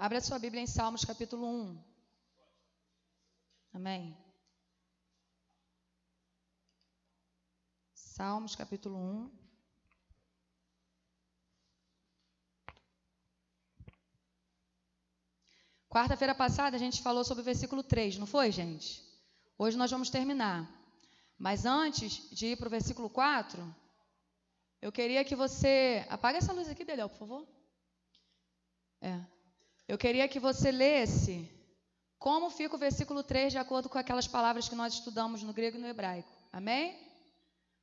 Abra sua Bíblia em Salmos capítulo 1. Amém. Salmos capítulo 1. Quarta-feira passada a gente falou sobre o versículo 3, não foi, gente? Hoje nós vamos terminar. Mas antes de ir para o versículo 4, eu queria que você. Apaga essa luz aqui, Deliel, por favor. É. Eu queria que você lesse como fica o versículo 3 de acordo com aquelas palavras que nós estudamos no grego e no hebraico. Amém?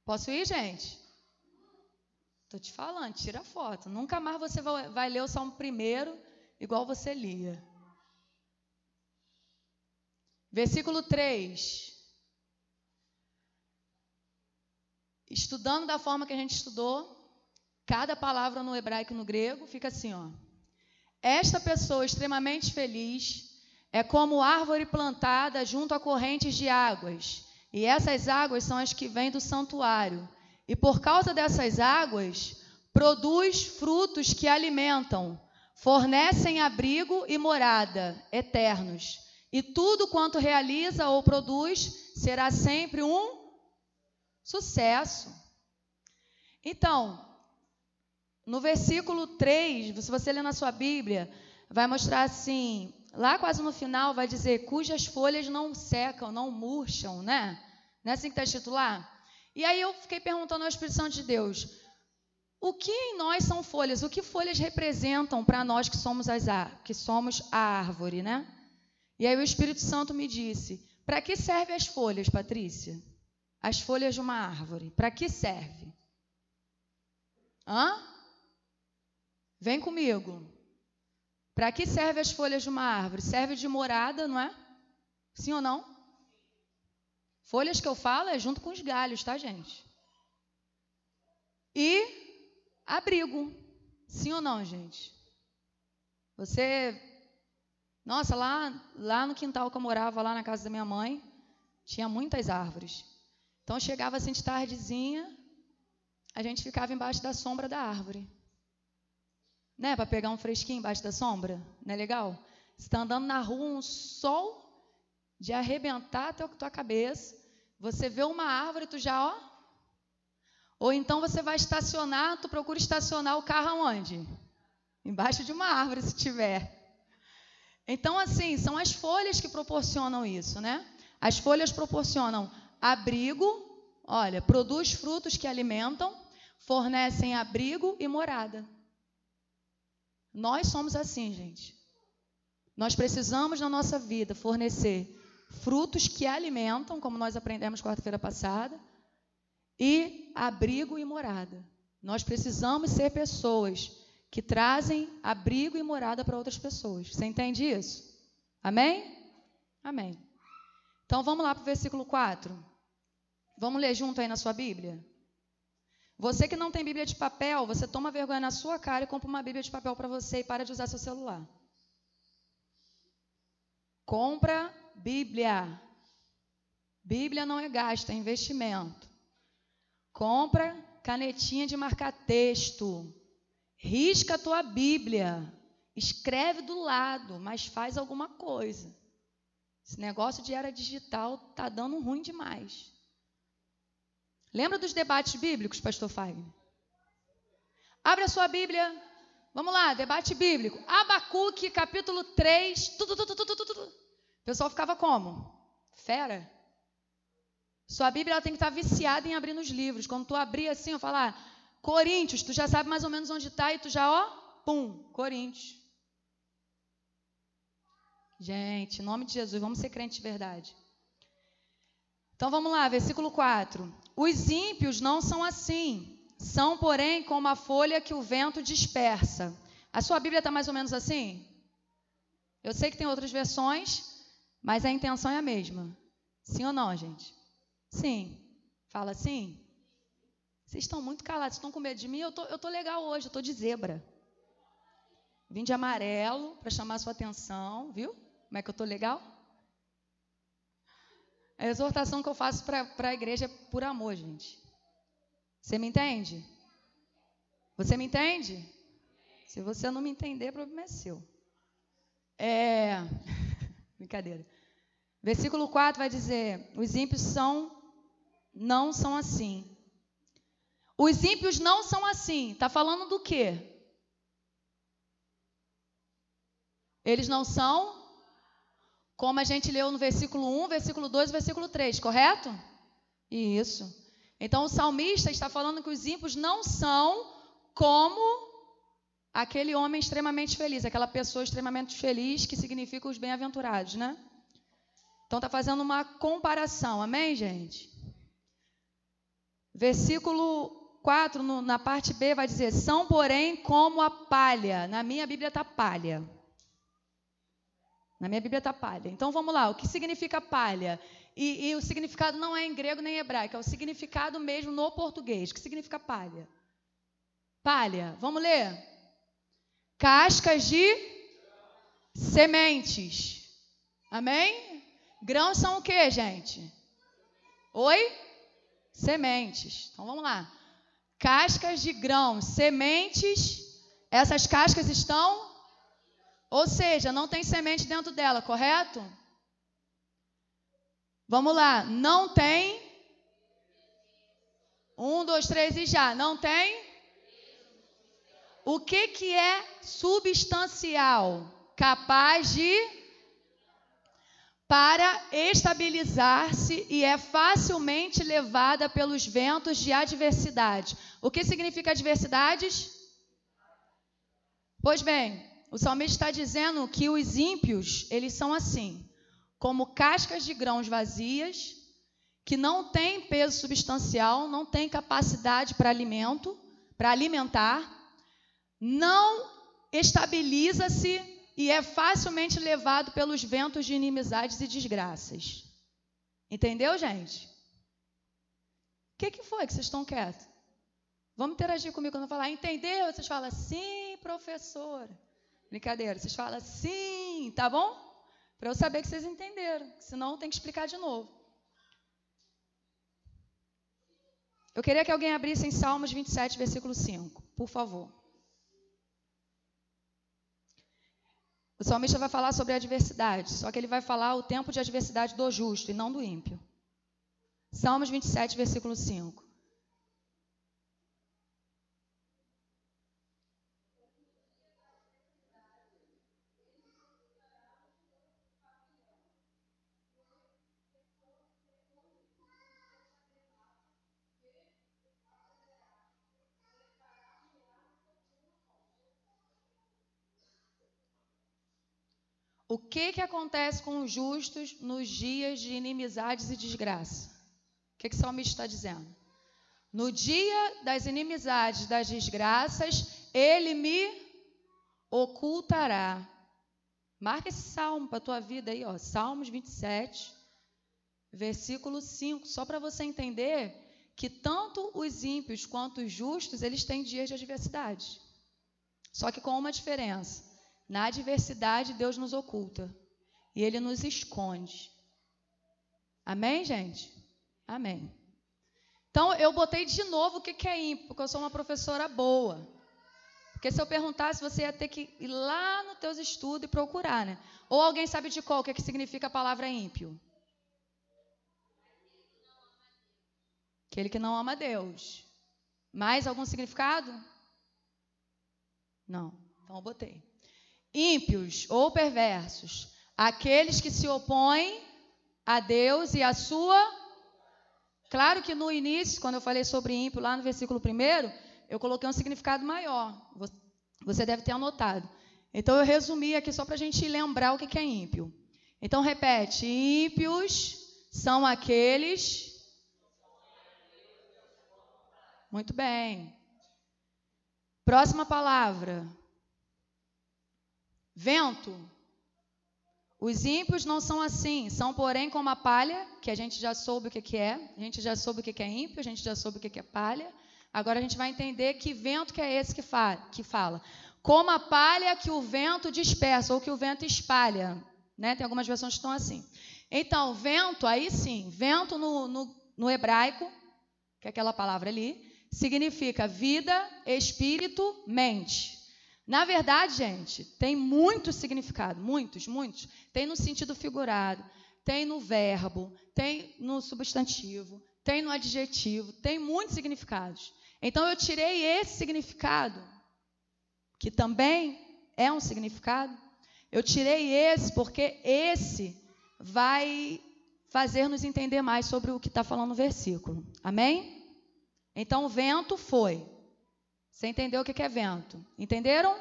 Posso ir, gente? Estou te falando, tira foto. Nunca mais você vai, vai ler o Salmo primeiro igual você lia. Versículo 3. Estudando da forma que a gente estudou, cada palavra no hebraico e no grego fica assim, ó. Esta pessoa extremamente feliz é como árvore plantada junto a correntes de águas, e essas águas são as que vêm do santuário. E por causa dessas águas, produz frutos que alimentam, fornecem abrigo e morada eternos e tudo quanto realiza ou produz será sempre um sucesso. Então, no versículo 3, se você ler na sua Bíblia, vai mostrar assim, lá quase no final vai dizer, cujas folhas não secam, não murcham, né? Não é assim que está escrito lá? E aí eu fiquei perguntando ao Espírito Santo de Deus, o que em nós são folhas? O que folhas representam para nós que somos, as, que somos a árvore, né? E aí o Espírito Santo me disse: para que servem as folhas, Patrícia? As folhas de uma árvore. Para que serve? Hã? Vem comigo. Para que servem as folhas de uma árvore? Serve de morada, não é? Sim ou não? Folhas que eu falo é junto com os galhos, tá, gente? E abrigo. Sim ou não, gente? Você nossa, lá, lá no quintal que eu morava, lá na casa da minha mãe, tinha muitas árvores. Então chegava assim de tardezinha, a gente ficava embaixo da sombra da árvore. Né? Para pegar um fresquinho embaixo da sombra. Não é legal? Você está andando na rua, um sol de arrebentar a tua cabeça. Você vê uma árvore, tu já, ó. Ou então você vai estacionar, tu procura estacionar o carro aonde? Embaixo de uma árvore, se tiver. Então, assim, são as folhas que proporcionam isso, né? As folhas proporcionam abrigo, olha, produz frutos que alimentam, fornecem abrigo e morada. Nós somos assim, gente. Nós precisamos na nossa vida fornecer frutos que alimentam, como nós aprendemos quarta-feira passada, e abrigo e morada. Nós precisamos ser pessoas que trazem abrigo e morada para outras pessoas. Você entende isso? Amém? Amém. Então vamos lá para o versículo 4. Vamos ler junto aí na sua Bíblia? Você que não tem Bíblia de papel, você toma vergonha na sua cara e compra uma Bíblia de papel para você e para de usar seu celular. Compra Bíblia. Bíblia não é gasto, é investimento. Compra canetinha de marcar texto. Risca a tua Bíblia, escreve do lado, mas faz alguma coisa. Esse negócio de era digital tá dando ruim demais. Lembra dos debates bíblicos, pastor Fagner? Abre a sua Bíblia. Vamos lá, debate bíblico. Abacuque, capítulo 3. Tudo, tudo, tudo, tudo, tudo. O pessoal ficava como? Fera. Sua Bíblia ela tem que estar viciada em abrir nos livros. Quando tu abrir assim, eu falar, Coríntios, tu já sabe mais ou menos onde está e tu já, ó, pum, Coríntios. Gente, em nome de Jesus, vamos ser crentes de verdade. Então vamos lá, versículo 4. Os ímpios não são assim, são, porém, como a folha que o vento dispersa. A sua Bíblia está mais ou menos assim? Eu sei que tem outras versões, mas a intenção é a mesma. Sim ou não, gente? Sim. Fala sim? Vocês estão muito calados, estão com medo de mim? Eu tô, estou tô legal hoje, eu estou de zebra. Vim de amarelo para chamar a sua atenção, viu? Como é que eu estou legal? A exortação que eu faço para a igreja é por amor, gente. Você me entende? Você me entende? Se você não me entender, o problema é seu. É. Brincadeira. Versículo 4 vai dizer: Os ímpios são, não são assim. Os ímpios não são assim. Está falando do quê? Eles não são como a gente leu no versículo 1, versículo 2 e versículo 3, correto? Isso. Então o salmista está falando que os ímpios não são como aquele homem extremamente feliz, aquela pessoa extremamente feliz que significa os bem-aventurados, né? Então está fazendo uma comparação, amém, gente? Versículo 4, no, na parte B, vai dizer: são, porém, como a palha. Na minha Bíblia está palha. Na minha Bíblia está palha. Então vamos lá, o que significa palha? E, e, o significado não é em grego nem em hebraico, é o significado mesmo no português. O que significa palha? Palha, vamos ler. Cascas de sementes. Amém? Grãos são o que, gente? Oi? Sementes. Então vamos lá. Cascas de grãos, sementes. Essas cascas estão ou seja, não tem semente dentro dela, correto? Vamos lá, não tem. Um, dois, três e já. Não tem? O que, que é substancial? Capaz de para estabilizar-se e é facilmente levada pelos ventos de adversidade. O que significa adversidades? Pois bem, o salmista está dizendo que os ímpios, eles são assim, como cascas de grãos vazias, que não têm peso substancial, não têm capacidade para alimento, para alimentar, não estabiliza-se e é facilmente levado pelos ventos de inimizades e desgraças. Entendeu, gente? O que, que foi que vocês estão quietos? Vamos interagir comigo quando eu falar, entendeu? Vocês falam, sim, professora. Brincadeira. Vocês falam sim, tá bom? Para eu saber que vocês entenderam. Senão tem que explicar de novo. Eu queria que alguém abrisse em Salmos 27, versículo 5, por favor. O salmista vai falar sobre a adversidade, só que ele vai falar o tempo de adversidade do justo e não do ímpio. Salmos 27, versículo 5. O que, que acontece com os justos nos dias de inimizades e desgraça? O que, que o salmista está dizendo? No dia das inimizades, das desgraças, ele me ocultará. Marca esse salmo para a tua vida aí, ó, Salmos 27, versículo 5, só para você entender que tanto os ímpios quanto os justos, eles têm dias de adversidade. Só que com uma diferença. Na adversidade, Deus nos oculta e Ele nos esconde. Amém, gente? Amém. Então, eu botei de novo o que é ímpio, porque eu sou uma professora boa. Porque se eu perguntasse, você ia ter que ir lá nos teus estudos e procurar, né? Ou alguém sabe de qual, o que, é que significa a palavra ímpio? Aquele que não ama Deus. Mais algum significado? Não. Então eu botei ímpios ou perversos, aqueles que se opõem a Deus e a sua. Claro que no início, quando eu falei sobre ímpio, lá no versículo 1, eu coloquei um significado maior. Você deve ter anotado. Então eu resumi aqui só para a gente lembrar o que é ímpio. Então repete: ímpios são aqueles. Muito bem. Próxima palavra. Vento. Os ímpios não são assim, são, porém, como a palha, que a gente já soube o que, é, a gente já soube o que, é ímpio, a gente já soube o que, é palha. Agora a gente vai entender que vento que é esse que, fa que fala. Como a palha que o vento dispersa, ou que o vento espalha. Né? Tem algumas versões que estão assim. Então, vento, aí sim, vento no, no, no hebraico, que é aquela palavra ali, significa vida, espírito, mente. Na verdade, gente, tem muito significado, muitos, muitos. Tem no sentido figurado, tem no verbo, tem no substantivo, tem no adjetivo, tem muitos significados. Então eu tirei esse significado, que também é um significado. Eu tirei esse porque esse vai fazer-nos entender mais sobre o que está falando no versículo. Amém? Então o vento foi. Você entendeu o que é vento? Entenderam?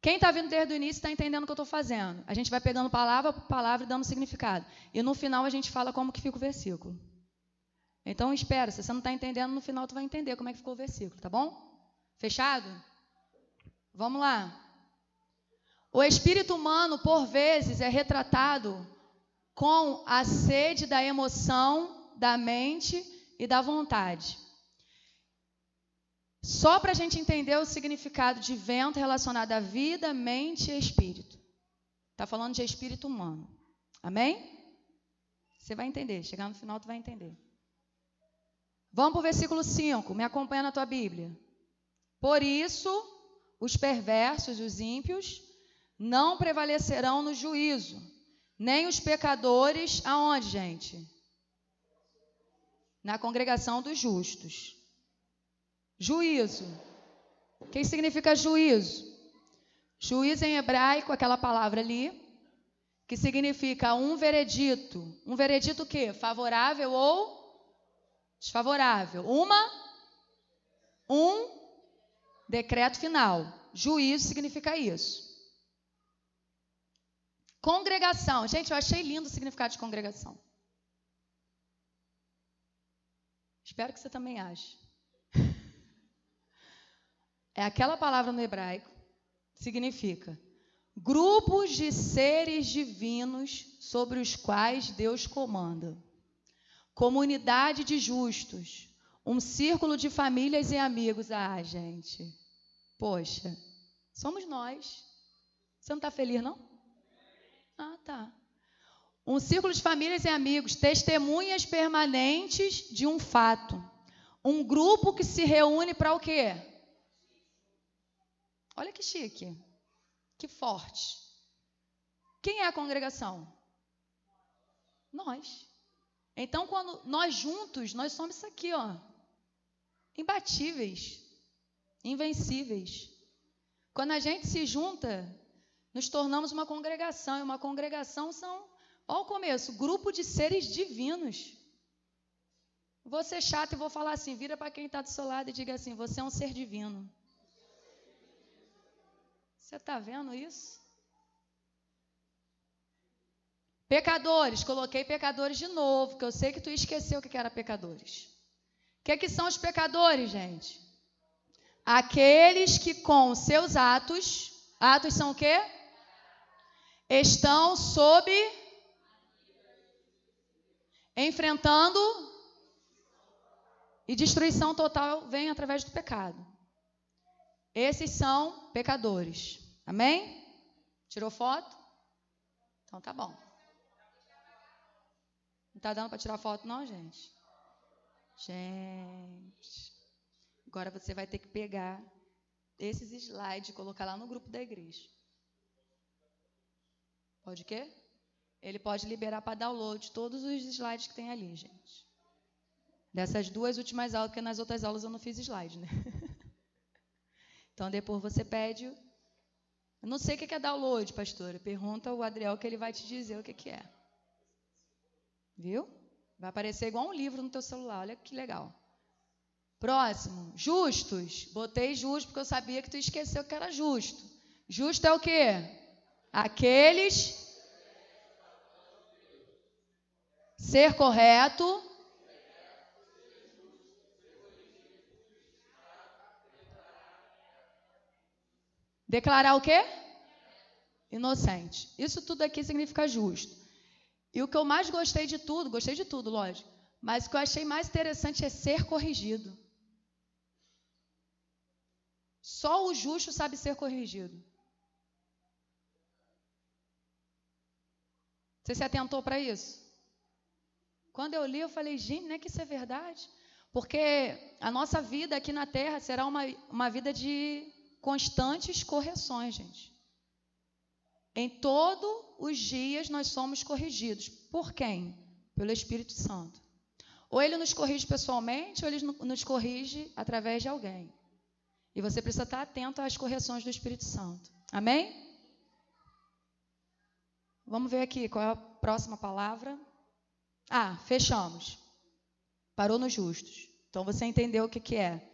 Quem está vindo desde o início está entendendo o que eu estou fazendo. A gente vai pegando palavra por palavra e dando significado. E no final a gente fala como que fica o versículo. Então espera, se você não está entendendo, no final tu vai entender como é que ficou o versículo, tá bom? Fechado? Vamos lá. O espírito humano, por vezes, é retratado com a sede da emoção, da mente e da vontade. Só para a gente entender o significado de vento relacionado à vida, mente e espírito. Está falando de espírito humano. Amém? Você vai entender. Chegar no final, tu vai entender. Vamos para o versículo 5. Me acompanha na tua Bíblia. Por isso, os perversos os ímpios não prevalecerão no juízo, nem os pecadores, aonde, gente? Na congregação dos justos. Juízo. O que significa juízo? Juízo em hebraico, aquela palavra ali, que significa um veredito. Um veredito o quê? Favorável ou desfavorável. Uma, um decreto final. Juízo significa isso. Congregação. Gente, eu achei lindo o significado de congregação. Espero que você também ache. É aquela palavra no hebraico, significa grupos de seres divinos sobre os quais Deus comanda comunidade de justos, um círculo de famílias e amigos. Ah, gente, poxa, somos nós. Você não está feliz, não? Ah, tá. Um círculo de famílias e amigos, testemunhas permanentes de um fato. Um grupo que se reúne para o quê? Olha que chique. Que forte. Quem é a congregação? Nós. Então, quando nós juntos, nós somos isso aqui, ó. Imbatíveis, invencíveis. Quando a gente se junta, nos tornamos uma congregação, e uma congregação são, ó o começo, grupo de seres divinos. Vou ser chato e vou falar assim, vira para quem está do seu lado e diga assim, você é um ser divino. Você está vendo isso? Pecadores, coloquei pecadores de novo, porque eu sei que tu esqueceu o que era pecadores. O que, que são os pecadores, gente? Aqueles que com seus atos, atos são o quê? Estão sob enfrentando e destruição total vem através do pecado. Esses são pecadores. Amém? Tirou foto? Então tá bom. Não está dando para tirar foto, não, gente? Gente. Agora você vai ter que pegar esses slides e colocar lá no grupo da igreja. Pode o quê? Ele pode liberar para download todos os slides que tem ali, gente. Dessas duas últimas aulas, porque nas outras aulas eu não fiz slide, né? Então depois você pede. Eu não sei o que é download, pastora. Pergunta o Adriel que ele vai te dizer o que é. Viu? Vai aparecer igual um livro no teu celular. Olha que legal. Próximo. Justos. Botei justo porque eu sabia que tu esqueceu que era justo. Justo é o quê? Aqueles. Ser correto. Declarar o quê? Inocente. Isso tudo aqui significa justo. E o que eu mais gostei de tudo, gostei de tudo, lógico, mas o que eu achei mais interessante é ser corrigido. Só o justo sabe ser corrigido. Você se atentou para isso? Quando eu li, eu falei, gente, não é que isso é verdade? Porque a nossa vida aqui na terra será uma, uma vida de constantes correções, gente. Em todos os dias nós somos corrigidos. Por quem? Pelo Espírito Santo. Ou ele nos corrige pessoalmente, ou ele nos corrige através de alguém. E você precisa estar atento às correções do Espírito Santo. Amém? Vamos ver aqui qual é a próxima palavra. Ah, fechamos. Parou nos justos. Então você entendeu o que, que é.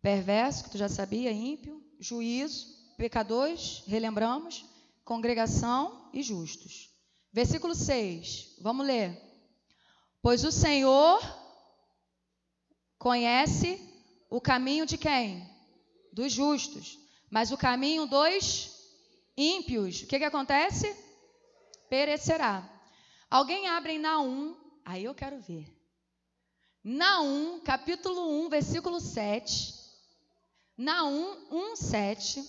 Perverso, que tu já sabia, ímpio, juízo, pecadores, relembramos, congregação e justos. Versículo 6, vamos ler. Pois o Senhor conhece o caminho de quem? Dos justos. Mas o caminho dos ímpios, o que, que acontece? Perecerá. Alguém abre em Naum, aí eu quero ver. Naum, capítulo 1, versículo 7. Naum 1, 7.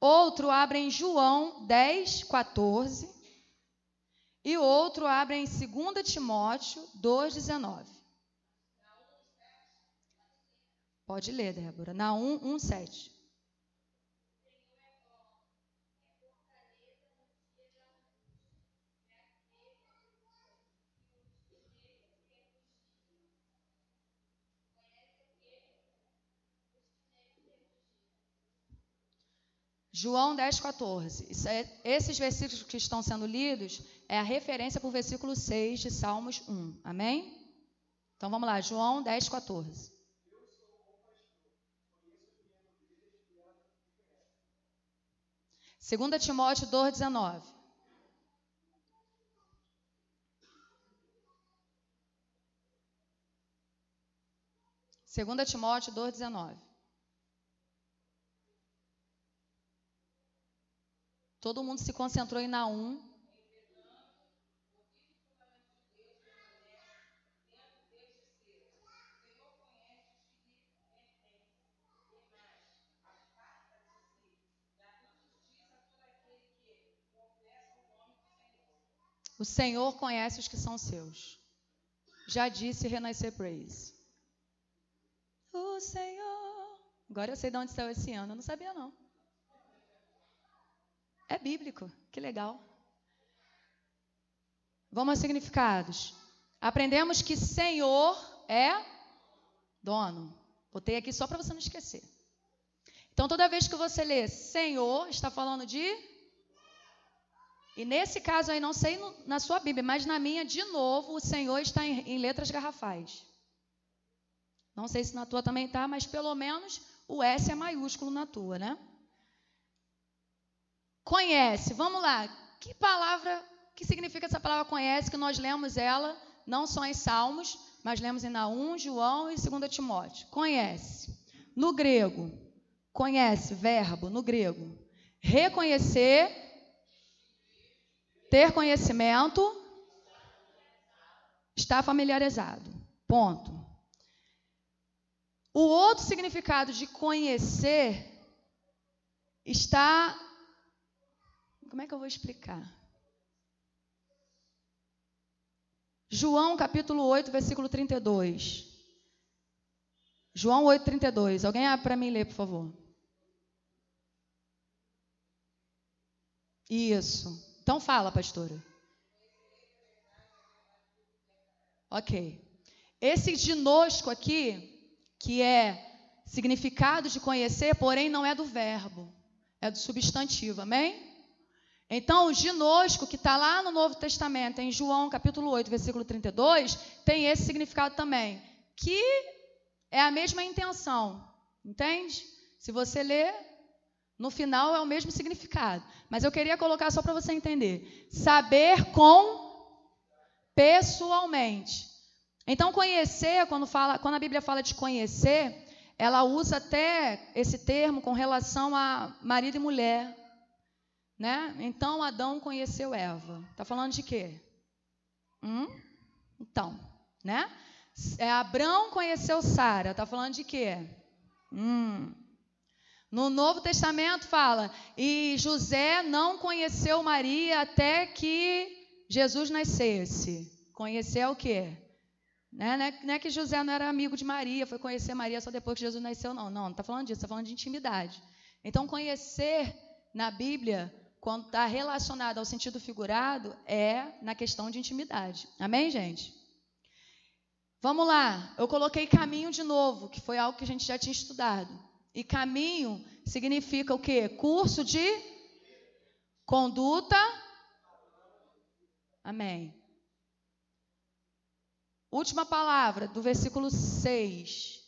Outro abre em João 10, 14. E outro abre em 2 Timóteo 2, 19. Pode ler, Débora. Naum 1, 7. João 10, 14. É, esses versículos que estão sendo lidos é a referência para o versículo 6 de Salmos 1. Amém? Então vamos lá, João 10, 14. Segunda Timóteo 2, 19. Segunda Timóteo 2, 19. Todo mundo se concentrou em Naum. O Senhor conhece os que são seus. Já disse Renascer Praise. O Senhor. Agora eu sei de onde saiu esse ano. Eu não sabia, não. É bíblico, que legal. Vamos aos significados. Aprendemos que Senhor é dono. Botei aqui só para você não esquecer. Então, toda vez que você lê Senhor, está falando de. E nesse caso aí, não sei na sua Bíblia, mas na minha, de novo, o Senhor está em, em letras garrafais. Não sei se na tua também está, mas pelo menos o S é maiúsculo na tua, né? Conhece, vamos lá. Que palavra, que significa essa palavra conhece, que nós lemos ela, não só em Salmos, mas lemos em Naum, João e 2 Timóteo. Conhece. No grego, conhece, verbo, no grego. Reconhecer, ter conhecimento, estar familiarizado. Ponto. O outro significado de conhecer está como é que eu vou explicar? João capítulo 8, versículo 32. João 8, 32. Alguém abre para mim ler, por favor. Isso. Então fala, pastora. Ok. Esse dinosco aqui, que é significado de conhecer, porém não é do verbo, é do substantivo, amém? Então, o ginosco, que está lá no Novo Testamento, em João capítulo 8, versículo 32, tem esse significado também, que é a mesma intenção, entende? Se você ler, no final é o mesmo significado. Mas eu queria colocar só para você entender. Saber com pessoalmente. Então, conhecer, quando, fala, quando a Bíblia fala de conhecer, ela usa até esse termo com relação a marido e mulher. Né? Então Adão conheceu Eva. Está falando de quê? Hum? Então, né? É, Abrão conheceu Sara. Está falando de quê? Hum. No Novo Testamento fala: e José não conheceu Maria até que Jesus nascesse. Conhecer o quê? Né? Não, é, é que José não era amigo de Maria, foi conhecer Maria só depois que Jesus nasceu, não. Não, não está falando disso, está falando de intimidade. Então, conhecer na Bíblia, quando está relacionado ao sentido figurado, é na questão de intimidade. Amém, gente? Vamos lá, eu coloquei caminho de novo, que foi algo que a gente já tinha estudado. E caminho significa o quê? Curso de conduta. Amém. Última palavra do versículo 6.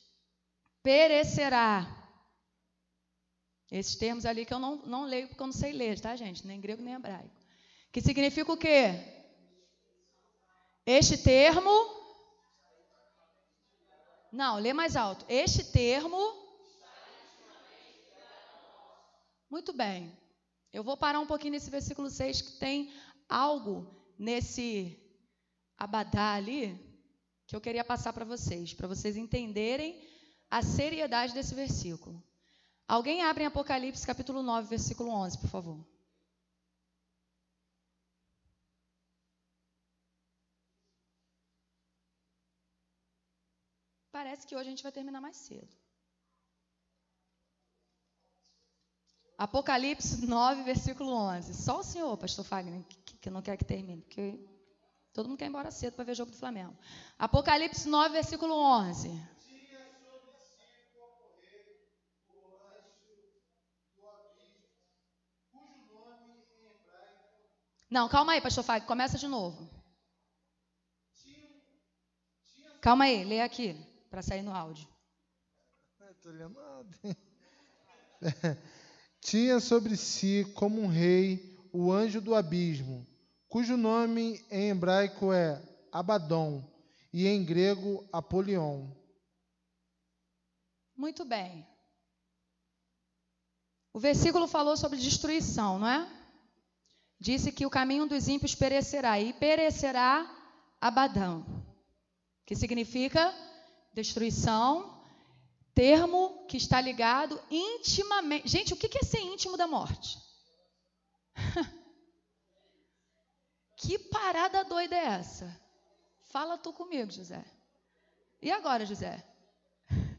Perecerá. Esses termos ali que eu não, não leio porque eu não sei ler, tá, gente? Nem grego nem hebraico. Que significa o quê? Este termo. Não, lê mais alto. Este termo. Muito bem. Eu vou parar um pouquinho nesse versículo 6 que tem algo nesse abadá ali que eu queria passar para vocês, para vocês entenderem a seriedade desse versículo. Alguém abre em Apocalipse capítulo 9, versículo 11, por favor. Parece que hoje a gente vai terminar mais cedo. Apocalipse 9, versículo 11. Só o senhor, pastor Fagner, que, que não quer que termine, porque todo mundo quer ir embora cedo para ver o jogo do Flamengo. Apocalipse 9, versículo 11. Não, calma aí, pastor Fagner, começa de novo. Calma aí, lê aqui, para sair no áudio. Estou lendo tinha sobre si como um rei o anjo do abismo, cujo nome em hebraico é Abaddon e em grego Apolion. Muito bem. O versículo falou sobre destruição, não é? Disse que o caminho dos ímpios perecerá e perecerá Abadão, que significa destruição, termo que está ligado intimamente. Gente, o que é ser íntimo da morte? que parada doida é essa? Fala tu comigo, José. E agora, José?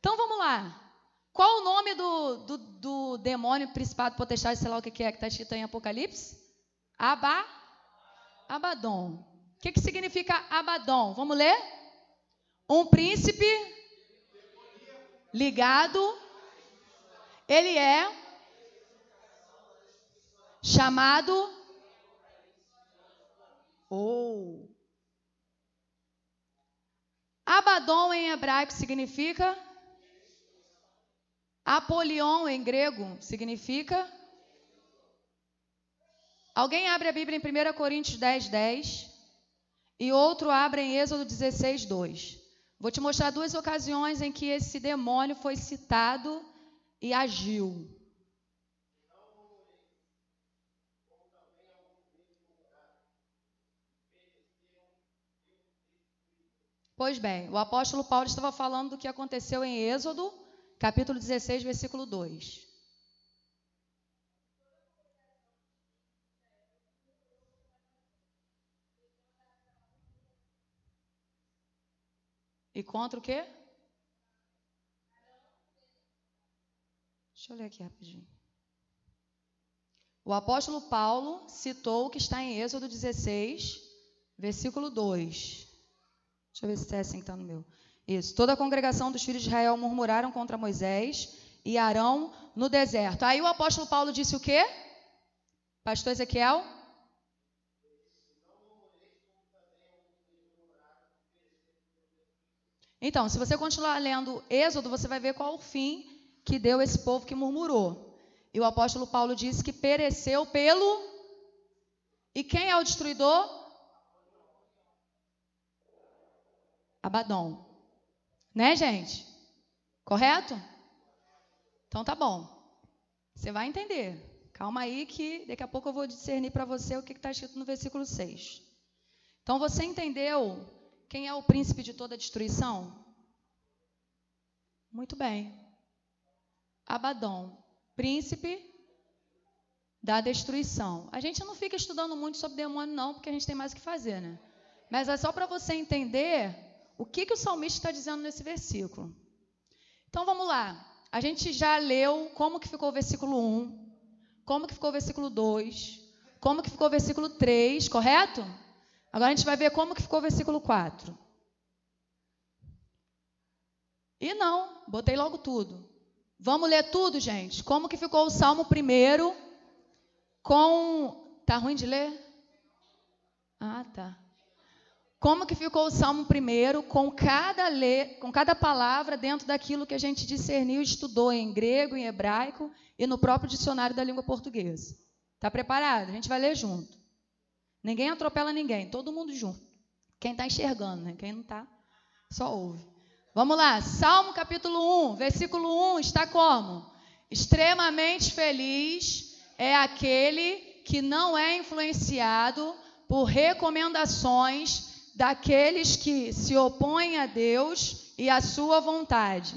Então vamos lá. Qual o nome do, do, do demônio, principado, potestade, sei lá o que é que está escrito em Apocalipse? Aba, Abaddon. O que, que significa Abaddon? Vamos ler? Um príncipe ligado, ele é chamado ou oh. Abaddon em hebraico significa Apolion em grego significa Alguém abre a Bíblia em 1 Coríntios 10, 10 e outro abre em Êxodo 16, 2. Vou te mostrar duas ocasiões em que esse demônio foi citado e agiu. Pois bem, o apóstolo Paulo estava falando do que aconteceu em Êxodo, capítulo 16, versículo 2. E contra o quê? Deixa eu ler aqui rapidinho. O apóstolo Paulo citou o que está em Êxodo 16, versículo 2. Deixa eu ver se está assim, está no meu. Isso. Toda a congregação dos filhos de Israel murmuraram contra Moisés e Arão no deserto. Aí o apóstolo Paulo disse o quê? Pastor Ezequiel? Então, se você continuar lendo Êxodo, você vai ver qual o fim que deu esse povo que murmurou. E o apóstolo Paulo disse que pereceu pelo. E quem é o destruidor? Abadom. Né, gente? Correto? Então tá bom. Você vai entender. Calma aí que daqui a pouco eu vou discernir para você o que está escrito no versículo 6. Então você entendeu quem é o príncipe de toda destruição? Muito bem. Abaddon, príncipe da destruição. A gente não fica estudando muito sobre demônio, não, porque a gente tem mais o que fazer, né? Mas é só para você entender o que, que o salmista está dizendo nesse versículo. Então vamos lá. A gente já leu como que ficou o versículo 1, como que ficou o versículo 2, como que ficou o versículo 3, correto? Agora a gente vai ver como que ficou o versículo 4. E não, botei logo tudo. Vamos ler tudo, gente. Como que ficou o Salmo primeiro com... Tá ruim de ler? Ah, tá. Como que ficou o Salmo primeiro com cada, le... com cada palavra dentro daquilo que a gente discerniu e estudou em grego, em hebraico e no próprio dicionário da língua portuguesa. Tá preparado? A gente vai ler junto. Ninguém atropela ninguém, todo mundo junto. Quem está enxergando, né? Quem não está, só ouve. Vamos lá, Salmo capítulo 1, versículo 1 está como? Extremamente feliz é aquele que não é influenciado por recomendações daqueles que se opõem a Deus e à sua vontade.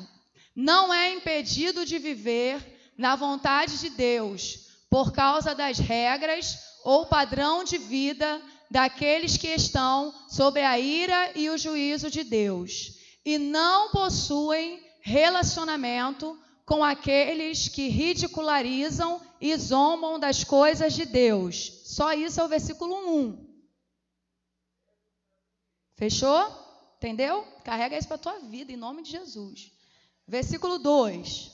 Não é impedido de viver na vontade de Deus por causa das regras ou padrão de vida daqueles que estão sob a ira e o juízo de Deus e não possuem relacionamento com aqueles que ridicularizam e zombam das coisas de Deus. Só isso é o versículo 1. Fechou? Entendeu? Carrega isso para a tua vida, em nome de Jesus. Versículo 2.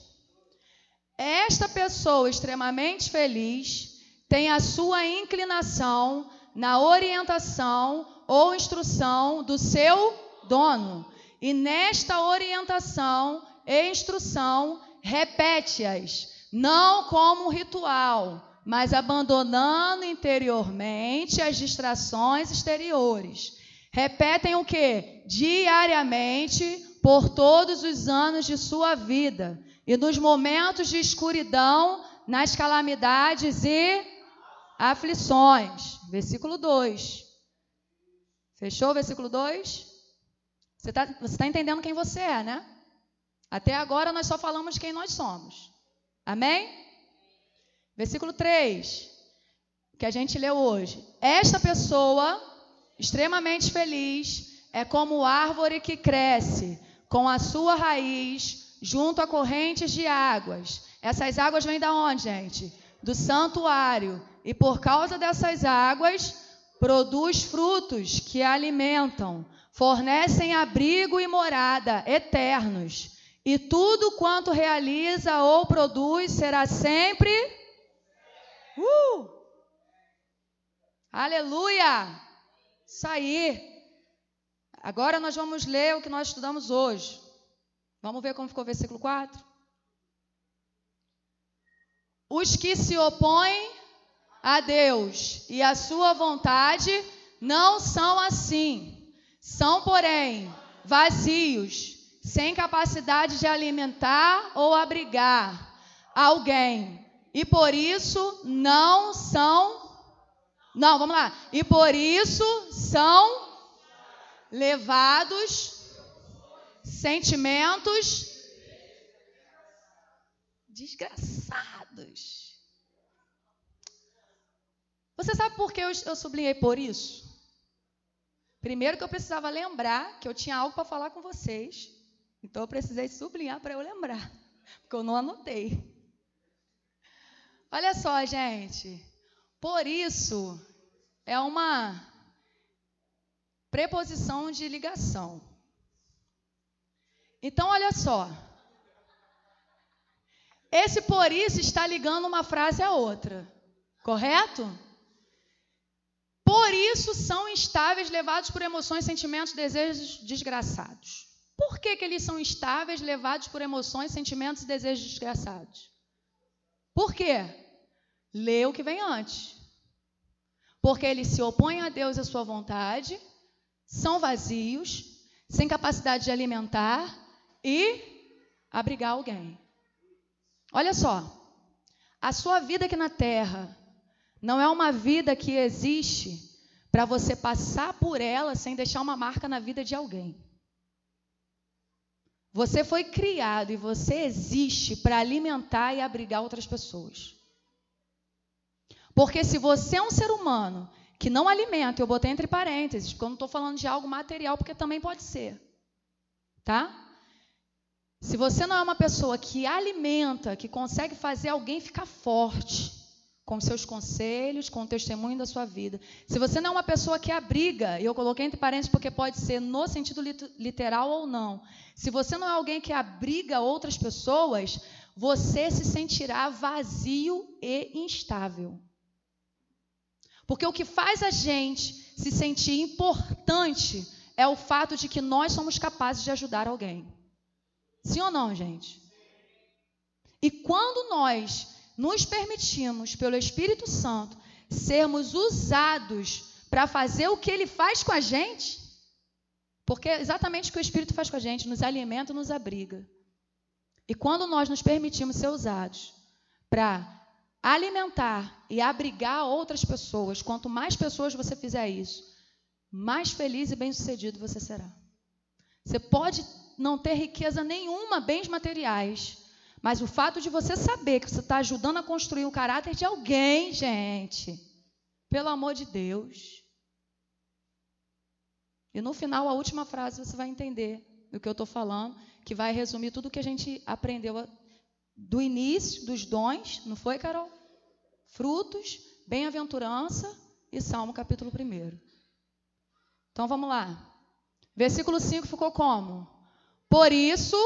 Esta pessoa extremamente feliz tem a sua inclinação na orientação ou instrução do seu dono e nesta orientação e instrução, repete-as, não como ritual, mas abandonando interiormente as distrações exteriores. Repetem o que? Diariamente, por todos os anos de sua vida, e nos momentos de escuridão, nas calamidades e aflições. Versículo 2. Fechou o versículo 2? Você está tá entendendo quem você é, né? Até agora nós só falamos de quem nós somos. Amém? Versículo 3, que a gente leu hoje. Esta pessoa, extremamente feliz, é como árvore que cresce com a sua raiz junto a correntes de águas. Essas águas vêm da onde, gente? Do santuário. E por causa dessas águas, produz frutos que alimentam fornecem abrigo e morada eternos, e tudo quanto realiza ou produz será sempre. Uh! Aleluia! Aí. Agora nós vamos ler o que nós estudamos hoje. Vamos ver como ficou o versículo 4? Os que se opõem a Deus e a sua vontade não são assim são, porém, vazios, sem capacidade de alimentar ou abrigar alguém, e por isso não são. Não, vamos lá. E por isso são levados sentimentos desgraçados. Você sabe por que eu, eu sublinhei por isso? Primeiro que eu precisava lembrar que eu tinha algo para falar com vocês. Então eu precisei sublinhar para eu lembrar, porque eu não anotei. Olha só, gente. Por isso é uma preposição de ligação. Então, olha só. Esse por isso está ligando uma frase à outra. Correto? Por isso são instáveis, levados por emoções, sentimentos, desejos desgraçados. Por que, que eles são instáveis, levados por emoções, sentimentos e desejos desgraçados? Por quê? Lê o que vem antes. Porque eles se opõem a Deus e a sua vontade, são vazios, sem capacidade de alimentar e abrigar alguém. Olha só, a sua vida aqui na terra não é uma vida que existe para você passar por ela sem deixar uma marca na vida de alguém. Você foi criado e você existe para alimentar e abrigar outras pessoas. Porque se você é um ser humano que não alimenta, eu botei entre parênteses, porque eu não estou falando de algo material, porque também pode ser. Tá? Se você não é uma pessoa que alimenta, que consegue fazer alguém ficar forte, com seus conselhos, com o testemunho da sua vida. Se você não é uma pessoa que abriga, e eu coloquei entre parênteses porque pode ser no sentido literal ou não. Se você não é alguém que abriga outras pessoas, você se sentirá vazio e instável. Porque o que faz a gente se sentir importante é o fato de que nós somos capazes de ajudar alguém. Sim ou não, gente? E quando nós nos permitimos, pelo Espírito Santo, sermos usados para fazer o que ele faz com a gente, porque é exatamente o que o Espírito faz com a gente, nos alimenta, nos abriga. E quando nós nos permitimos ser usados para alimentar e abrigar outras pessoas, quanto mais pessoas você fizer isso, mais feliz e bem-sucedido você será. Você pode não ter riqueza nenhuma, bens materiais, mas o fato de você saber que você está ajudando a construir o caráter de alguém, gente, pelo amor de Deus. E no final, a última frase, você vai entender do que eu estou falando, que vai resumir tudo o que a gente aprendeu do início dos dons, não foi, Carol? Frutos, bem-aventurança e Salmo capítulo 1. Então vamos lá. Versículo 5 ficou como? Por isso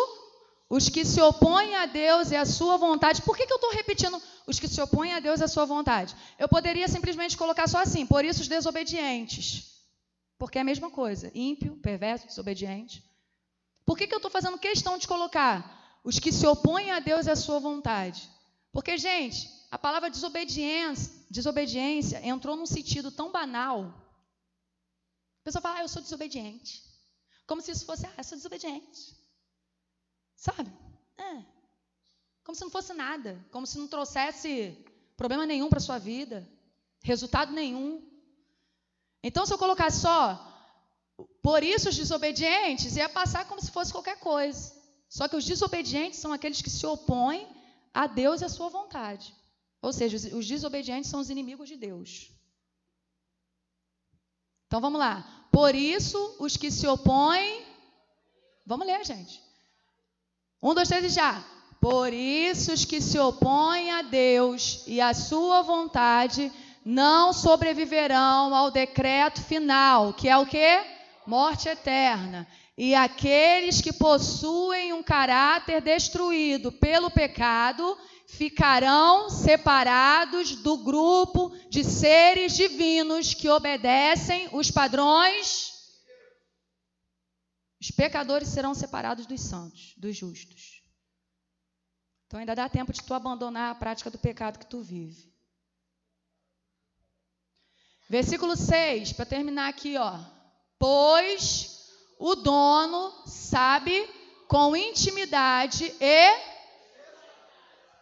os que se opõem a Deus e a sua vontade. Por que, que eu estou repetindo os que se opõem a Deus e a sua vontade? Eu poderia simplesmente colocar só assim, por isso os desobedientes. Porque é a mesma coisa. Ímpio, perverso, desobediente. Por que, que eu estou fazendo questão de colocar os que se opõem a Deus e a sua vontade? Porque, gente, a palavra desobediência, desobediência entrou num sentido tão banal. A pessoa fala, ah, eu sou desobediente. Como se isso fosse, ah, eu sou desobediente. Sabe? É. Como se não fosse nada. Como se não trouxesse problema nenhum para sua vida. Resultado nenhum. Então, se eu colocar só por isso os desobedientes, ia passar como se fosse qualquer coisa. Só que os desobedientes são aqueles que se opõem a Deus e a sua vontade. Ou seja, os desobedientes são os inimigos de Deus. Então vamos lá. Por isso, os que se opõem. Vamos ler, gente. Um, dois, três e já. Por isso os que se opõem a Deus e à sua vontade não sobreviverão ao decreto final, que é o quê? Morte eterna. E aqueles que possuem um caráter destruído pelo pecado ficarão separados do grupo de seres divinos que obedecem os padrões os pecadores serão separados dos santos, dos justos. Então ainda dá tempo de tu abandonar a prática do pecado que tu vive. Versículo 6, para terminar aqui, ó. Pois o dono sabe com intimidade e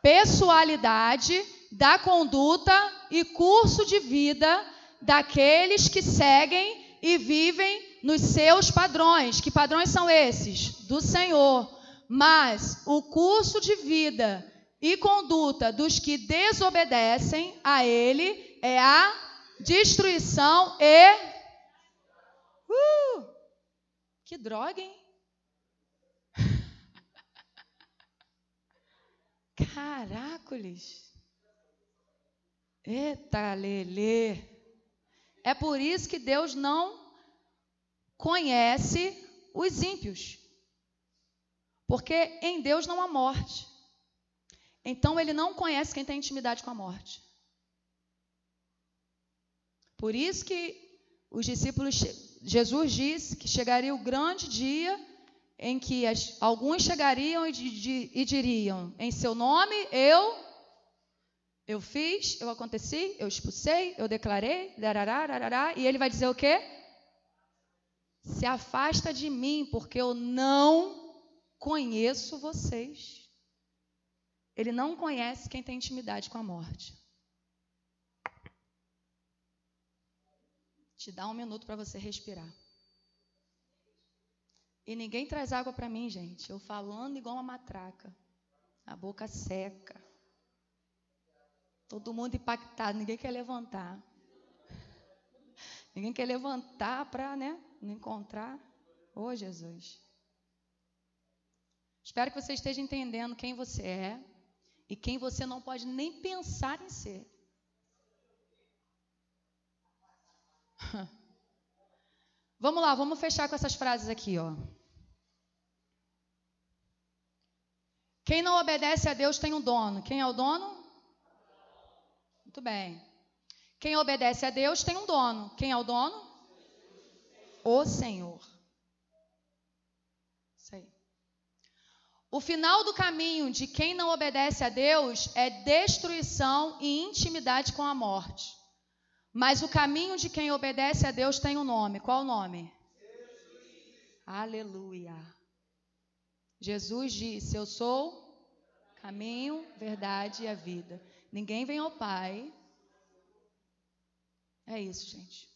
pessoalidade da conduta e curso de vida daqueles que seguem e vivem nos seus padrões. Que padrões são esses? Do Senhor. Mas o curso de vida e conduta dos que desobedecem a Ele é a destruição e. Uh, que droga, hein? Caracoles. Eita, Lelê. É por isso que Deus não conhece os ímpios. Porque em Deus não há morte. Então ele não conhece quem tem intimidade com a morte. Por isso que os discípulos, Jesus disse que chegaria o grande dia em que as, alguns chegariam e, de, e, diriam: Em seu nome eu, eu fiz, eu aconteci, eu expulsei, eu declarei, darará, darará, e ele vai dizer o quê? Se afasta de mim, porque eu não conheço vocês. Ele não conhece quem tem intimidade com a morte. Te dá um minuto para você respirar. E ninguém traz água para mim, gente. Eu falando igual uma matraca. A boca seca. Todo mundo impactado, ninguém quer levantar. Ninguém quer levantar para né, não encontrar. Ô oh, Jesus. Espero que você esteja entendendo quem você é e quem você não pode nem pensar em ser. Vamos lá, vamos fechar com essas frases aqui, ó. Quem não obedece a Deus tem um dono. Quem é o dono? Muito bem. Quem obedece a Deus tem um dono. Quem é o dono? O Senhor. Isso aí. O final do caminho de quem não obedece a Deus é destruição e intimidade com a morte. Mas o caminho de quem obedece a Deus tem um nome. Qual o nome? Jesus. Aleluia. Jesus disse: Eu sou caminho, verdade e a vida. Ninguém vem ao Pai. É isso, gente.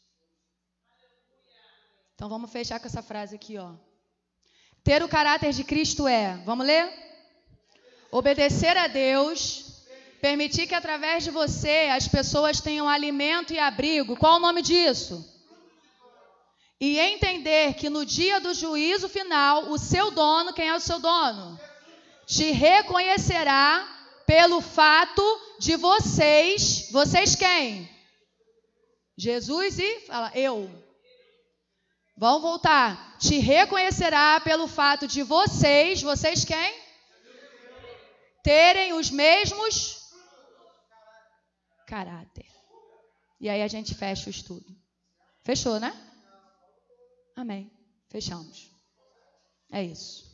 Então vamos fechar com essa frase aqui, ó. Ter o caráter de Cristo é, vamos ler? Obedecer a Deus Permitir que através de você as pessoas tenham alimento e abrigo. Qual o nome disso? E entender que no dia do juízo final, o seu dono, quem é o seu dono? Te reconhecerá pelo fato de vocês, vocês quem? Jesus e fala, eu. Vão voltar. Te reconhecerá pelo fato de vocês, vocês quem? Terem os mesmos caráter. E aí a gente fecha o estudo. Fechou, né? Amém. Fechamos. É isso.